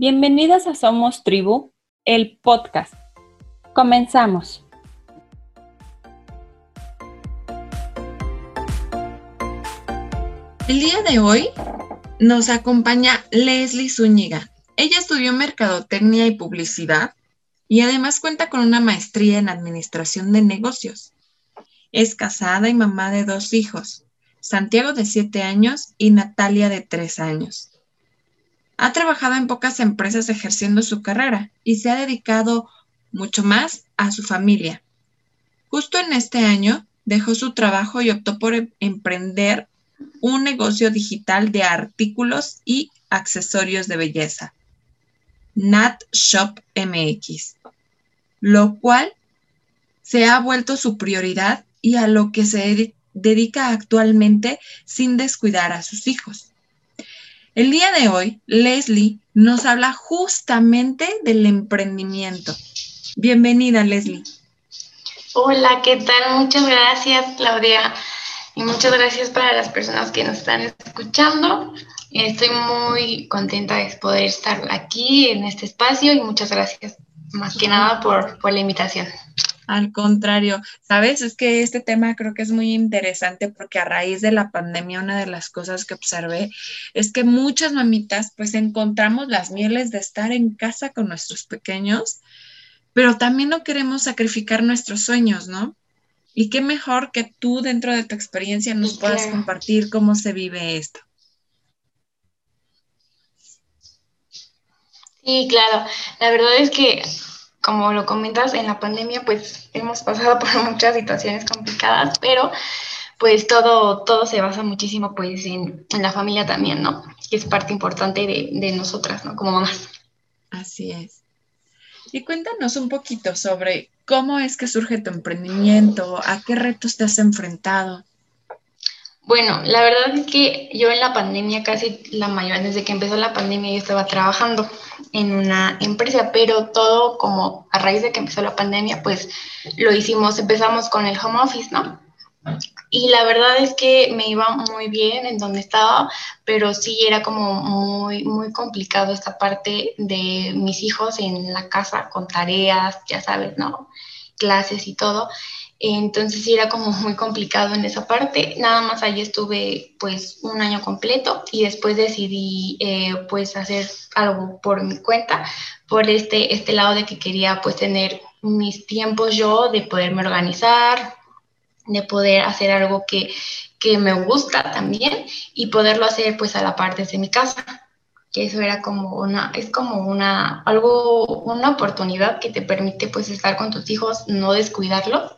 Bienvenidas a Somos Tribu, el podcast. Comenzamos. El día de hoy nos acompaña Leslie Zúñiga. Ella estudió Mercadotecnia y Publicidad y además cuenta con una maestría en Administración de Negocios. Es casada y mamá de dos hijos, Santiago de 7 años y Natalia de 3 años. Ha trabajado en pocas empresas ejerciendo su carrera y se ha dedicado mucho más a su familia. Justo en este año dejó su trabajo y optó por em-, emprender un negocio digital de artículos y accesorios de belleza, Nat Shop MX, lo cual se ha vuelto su prioridad y a lo que se dedica actualmente sin descuidar a sus hijos. El día de hoy, Leslie nos habla justamente del emprendimiento. Bienvenida, Leslie. Hola, ¿qué tal? Muchas gracias, Claudia. Y muchas gracias para las personas que nos están escuchando. Estoy muy contenta de poder estar aquí en este espacio y muchas gracias más que nada por, por la invitación. Al contrario, sabes, es que este tema creo que es muy interesante porque a raíz de la pandemia una de las cosas que observé es que muchas mamitas pues encontramos las mieles de estar en casa con nuestros pequeños, pero también no queremos sacrificar nuestros sueños, ¿no? Y qué mejor que tú dentro de tu experiencia nos puedas compartir cómo se vive esto. Sí, claro. La verdad es que como lo comentas, en la pandemia pues hemos pasado por muchas situaciones complicadas, pero pues todo, todo se basa muchísimo pues en, la familia también, ¿no? Que es parte importante de, de nosotras, ¿no? Como mamás. Así es. Y cuéntanos un poquito sobre cómo es que surge tu emprendimiento, a qué retos te has enfrentado. Bueno, la verdad es que yo en la pandemia, casi la mayor, desde que empezó la pandemia, yo estaba trabajando en una empresa, pero todo como a raíz de que empezó la pandemia, pues lo hicimos, empezamos con el home office, ¿no? Y la verdad es que me iba muy bien en donde estaba, pero sí era como muy, muy complicado esta parte de mis hijos en la casa con tareas, ya sabes, ¿no? Clases y todo. Entonces era como muy complicado en esa parte. Nada más ahí estuve pues un año completo y después decidí eh, pues hacer algo por mi cuenta, por este, este lado de que quería pues tener mis tiempos yo, de poderme organizar, de poder hacer algo que, que me gusta también y poderlo hacer pues a la parte de mi casa que eso era como una, es como una, algo, una oportunidad que te permite pues estar con tus hijos, no descuidarlos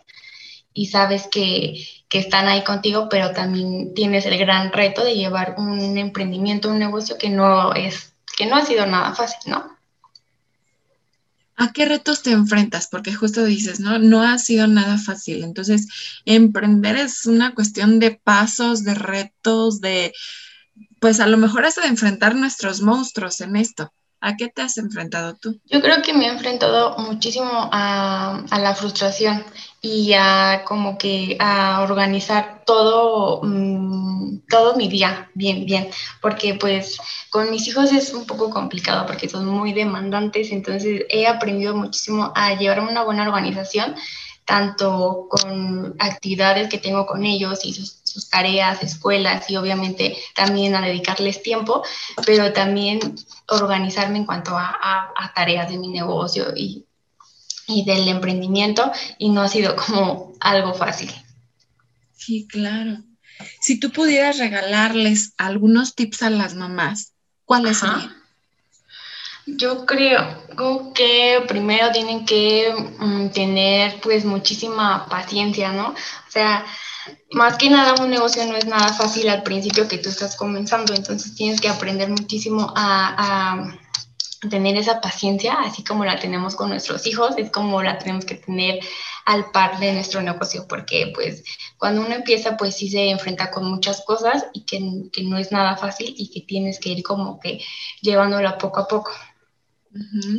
y sabes que, están ahí contigo, pero también tienes el gran reto de llevar un emprendimiento, un negocio que no es, que no ha sido nada fácil, ¿no? ¿A qué retos te enfrentas? Porque justo dices, ¿no? No ha sido nada fácil. Entonces, emprender es una cuestión de pasos, de retos, de, pues a lo mejor hasta de enfrentar nuestros monstruos en esto. ¿A qué te has enfrentado tú? Yo creo que me he enfrentado muchísimo a, a la frustración y a como que a organizar todo, mm, todo mi día bien, bien, porque pues con mis hijos es un poco complicado porque son muy demandantes, entonces he aprendido muchísimo a llevar una buena organización, tanto con actividades que tengo con ellos y sus, tareas, escuelas y obviamente también a dedicarles tiempo, pero también organizarme en cuanto a, a tareas de mi negocio y y del emprendimiento y no ha sido como algo fácil. Sí, claro. Si tú pudieras regalarles algunos tips a las mamás, ¿cuáles serían? Yo creo que primero tienen que mm, tener pues muchísima paciencia, ¿no? O sea, más que nada un negocio no es nada fácil al principio que tú estás comenzando, entonces tienes que aprender muchísimo a tener esa paciencia, así como la tenemos con nuestros hijos, es como la tenemos que tener al par de nuestro negocio, porque pues cuando uno empieza, pues sí se enfrenta con muchas cosas y que, que no es nada fácil y que tienes que ir como que llevándola poco a poco.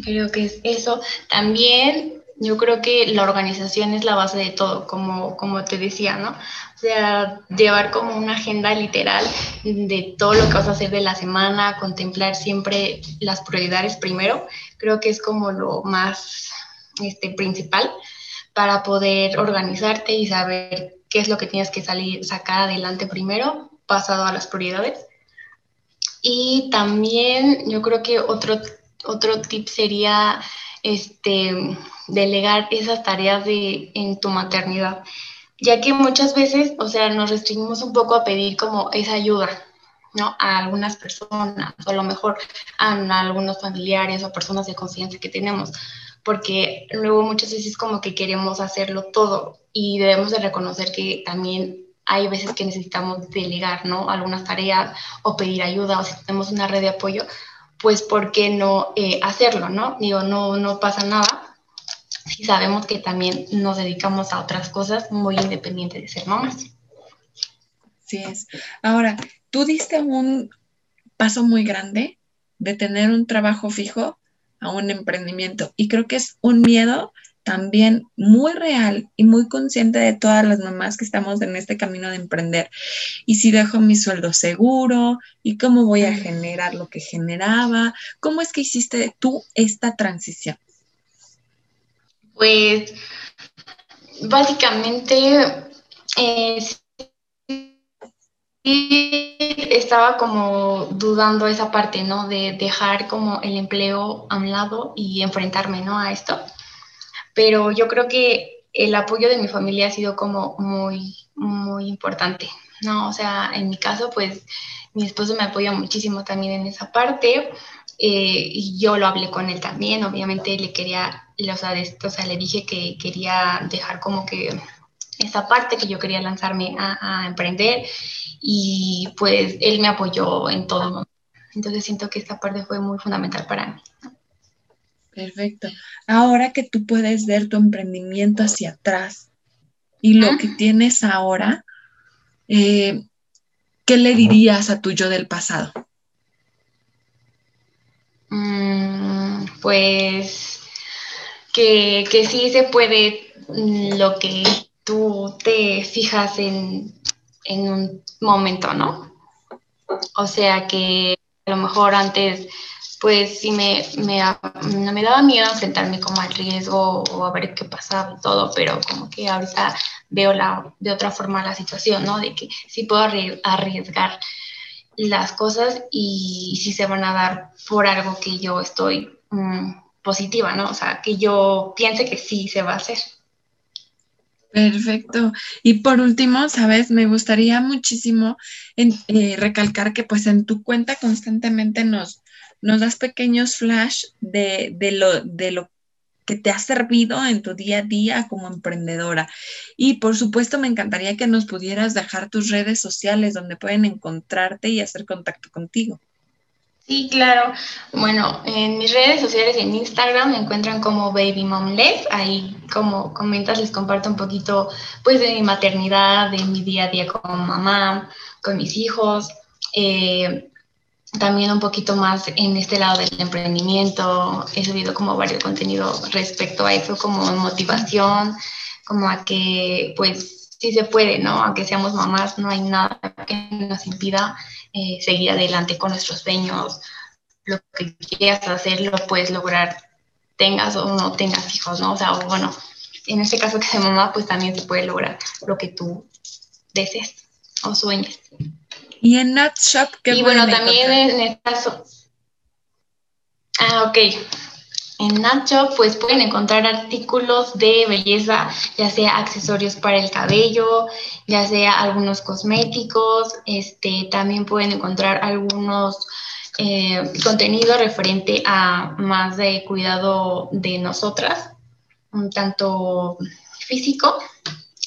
Creo que es eso. También yo creo que la organización es la base de todo, como, como te decía, ¿no? O sea, llevar como una agenda literal de todo lo que vas a hacer de la semana, contemplar siempre las prioridades primero, creo que es como lo más este, principal para poder organizarte y saber qué es lo que tienes que salir, sacar adelante primero, pasado a las prioridades. Y también yo creo que otro, otro tip sería este, delegar esas tareas de, en tu maternidad, ya que muchas veces, o sea, nos restringimos un poco a pedir como esa ayuda, ¿no? A algunas personas, o a lo mejor a, algunos familiares o personas de confianza que tenemos, porque luego muchas veces como que queremos hacerlo todo y debemos de reconocer que también hay veces que necesitamos delegar, ¿no? Algunas tareas o pedir ayuda o si tenemos una red de apoyo, pues ¿por qué no eh, hacerlo, no? Digo, no, no pasa nada si sabemos que también nos dedicamos a otras cosas muy independientes de ser mamás. Así es. Ahora, tú diste un paso muy grande de tener un trabajo fijo a un emprendimiento y creo que es un miedo también muy real y muy consciente de todas las mamás que estamos en este camino de emprender. Y si dejo mi sueldo seguro y cómo voy a generar lo que generaba, ¿cómo es que hiciste tú esta transición? Pues básicamente eh, estaba como dudando esa parte, ¿no? De dejar como el empleo a un lado y enfrentarme, ¿no? A esto. Pero yo creo que el apoyo de mi familia ha sido como muy, muy importante, ¿no? O sea, en mi caso, pues mi esposo me apoya muchísimo también en esa parte. Eh, y yo lo hablé con él también, obviamente le quería, o sea, o sea, le dije que quería dejar como que esa parte que yo quería lanzarme a, emprender y pues él me apoyó en todo. Entonces siento que esta parte fue muy fundamental para mí. Perfecto. Ahora que tú puedes ver tu emprendimiento hacia atrás y lo que tienes ahora, eh, ¿qué le dirías a tu yo del pasado? Mm, pues que, que sí se puede mm, lo que tú te fijas en, en un momento, ¿no? O sea que a lo mejor antes, pues sí me, me, me daba miedo enfrentarme como al riesgo o a ver qué pasaba y todo, pero como que ahorita veo la, de otra forma la situación, ¿no? De que sí puedo arriesgar las cosas y si se van a dar por algo que yo estoy mm, positiva, ¿no? O sea, que yo piense que sí se va a hacer. Perfecto. Y por último, sabes, me gustaría muchísimo eh, recalcar que pues en tu cuenta constantemente nos, das pequeños flash de, de, lo, de lo que te ha servido en tu día a día como emprendedora. Y por supuesto, me encantaría que nos pudieras dejar tus redes sociales donde pueden encontrarte y hacer contacto contigo. Sí, claro. Bueno, en mis redes sociales en Instagram me encuentran como Baby Mom Ahí, como comentas, les comparto un poquito pues de mi maternidad, de mi día a día como mamá, con mis hijos. Eh, también un poquito más en este lado del emprendimiento. He subido como varios contenidos respecto a eso, como motivación, como a que pues sí se puede, ¿no? Aunque seamos mamás, no hay nada que nos impida eh, seguir adelante con nuestros sueños. Lo que quieras hacer lo puedes lograr, tengas o no tengas hijos, ¿no? O sea, bueno, en este caso que sea mamá, pues también se puede lograr lo que tú desees o sueñes. Y en Natshop, ¿qué Y bueno, también en el caso. Ah, ok. En Natshop, pues pueden encontrar artículos de belleza, ya sea accesorios para el cabello, ya sea algunos cosméticos. Este, también pueden encontrar algunos eh, contenidos referente a más de cuidado de nosotras, un tanto físico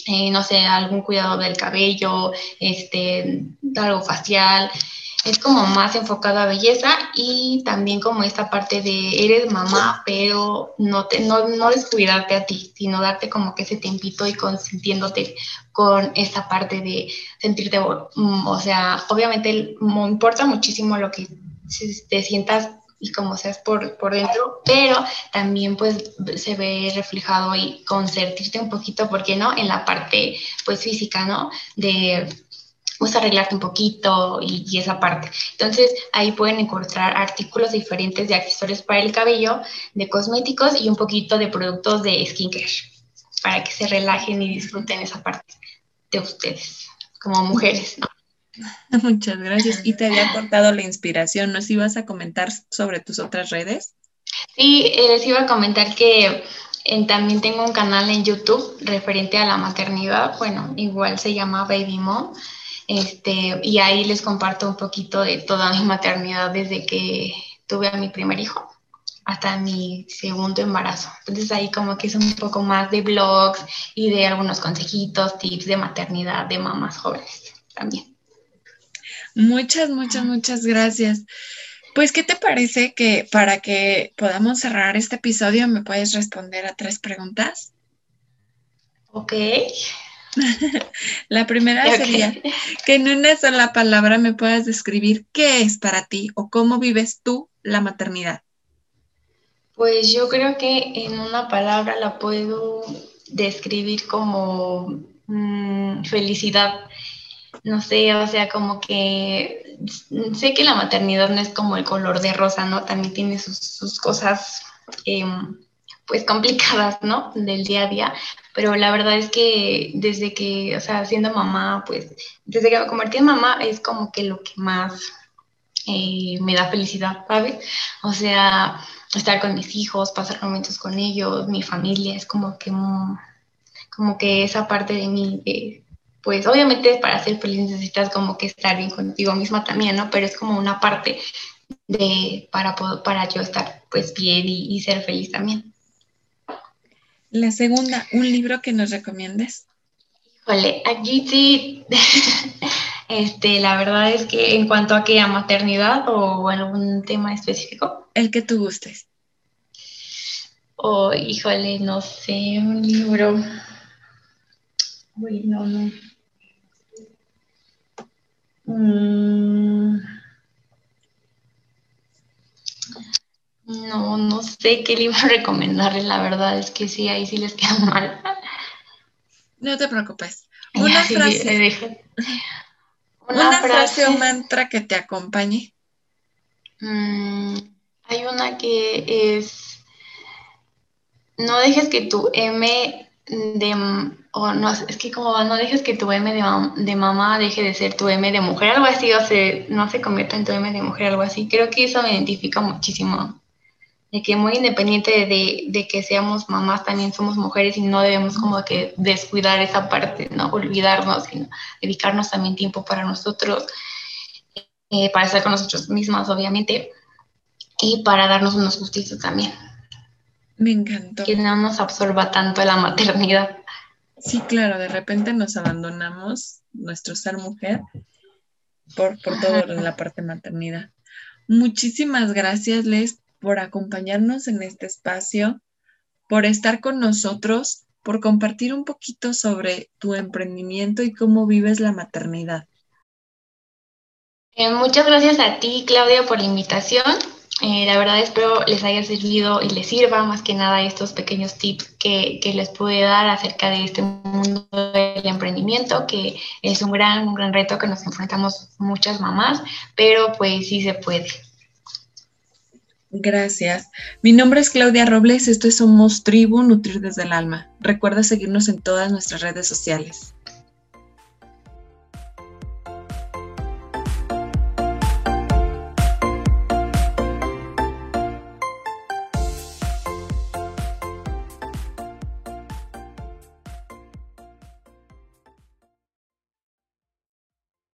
eh, no sé, algún cuidado del cabello, este, algo facial. Es como más enfocado a belleza y también como esta parte de eres mamá, pero no, te, no, no descuidarte a ti, sino darte como que ese tempito y consintiéndote con esta parte de sentirte, mm, o sea, obviamente me importa muchísimo lo que te sientas y como seas por, por dentro, pero también pues se ve reflejado y consentirte un poquito, ¿por qué no? En la parte pues física, ¿no? De pues arreglarte un poquito y, esa parte. Entonces ahí pueden encontrar artículos diferentes de accesorios para el cabello, de cosméticos y un poquito de productos de skincare para que se relajen y disfruten esa parte de ustedes como mujeres, ¿no? Muchas gracias. Y te había cortado la inspiración, ¿nos ibas a comentar sobre tus otras redes? Sí, eh, les iba a comentar que también tengo un canal en YouTube referente a la maternidad, bueno, igual se llama Baby Mom, este, y ahí les comparto un poquito de toda mi maternidad desde que tuve a mi primer hijo hasta mi segundo embarazo. Entonces ahí como que es un poco más de blogs y de algunos consejitos, tips de maternidad de mamás jóvenes también. Muchas, muchas, muchas gracias. Pues, ¿qué te parece que para que podamos cerrar este episodio me puedes responder a tres preguntas? Ok. La primera sería que en una sola palabra me puedas describir qué es para ti o cómo vives tú la maternidad. Pues yo creo que en una palabra la puedo describir como mm, felicidad no sé, o sea, como que sé que la maternidad no es como el color de rosa, ¿no? También tiene sus, cosas, em, pues, complicadas, ¿no? Del día a día, pero la verdad es que desde que, o sea, siendo mamá, pues, desde que me convertí en mamá es como que lo que más eh, me da felicidad, ¿sabes? O sea, estar con mis hijos, pasar momentos con ellos, mi familia, es como que, como que esa parte de mí, pues obviamente para ser feliz necesitas como que estar bien contigo misma también, ¿no? Pero es como una parte de, para, para yo estar pues bien y, ser feliz también. La segunda, ¿un libro que nos recomiendes? Híjole, aquí sí, este, la verdad es que en cuanto a que a maternidad o algún tema específico. El que tú gustes. Oh, híjole, no sé, un libro. Uy, no, no. Mm. No, no sé qué libro recomendarle, la verdad es que sí, ahí sí les queda mal. No te preocupes. Una frase. Una, frase. o mantra que te acompañe. Mm, hay una que es, no dejes que tu M de o no, es que como no dejes que tu M de, mamá deje de ser tu M de mujer, algo así, o sea, no se convierta en tu M de mujer, algo así. Creo que eso me identifica muchísimo. De que muy independiente de, de, que seamos mamás, también somos mujeres y no debemos como que descuidar esa parte, no olvidarnos, sino dedicarnos también tiempo para nosotros, eh, para estar con nosotros mismas, obviamente, y para darnos unos gustitos también. Me encantó. Que no nos absorba tanto la maternidad. Sí, claro, de repente nos abandonamos nuestro ser mujer por, por todo la parte maternidad. Muchísimas gracias, Les, por acompañarnos en este espacio, por estar con nosotros, por compartir un poquito sobre tu emprendimiento y cómo vives la maternidad. Eh, muchas gracias a ti, Claudia, por la invitación. Eh, la verdad espero les haya servido y les sirva más que nada estos pequeños tips que, les pude dar acerca de este mundo del emprendimiento, que es un gran, un gran reto que nos enfrentamos muchas mamás, pero pues sí se puede. Gracias. Mi nombre es Claudia Robles, esto es Somos Tribu, Nutrir desde el Alma. Recuerda seguirnos en todas nuestras redes sociales.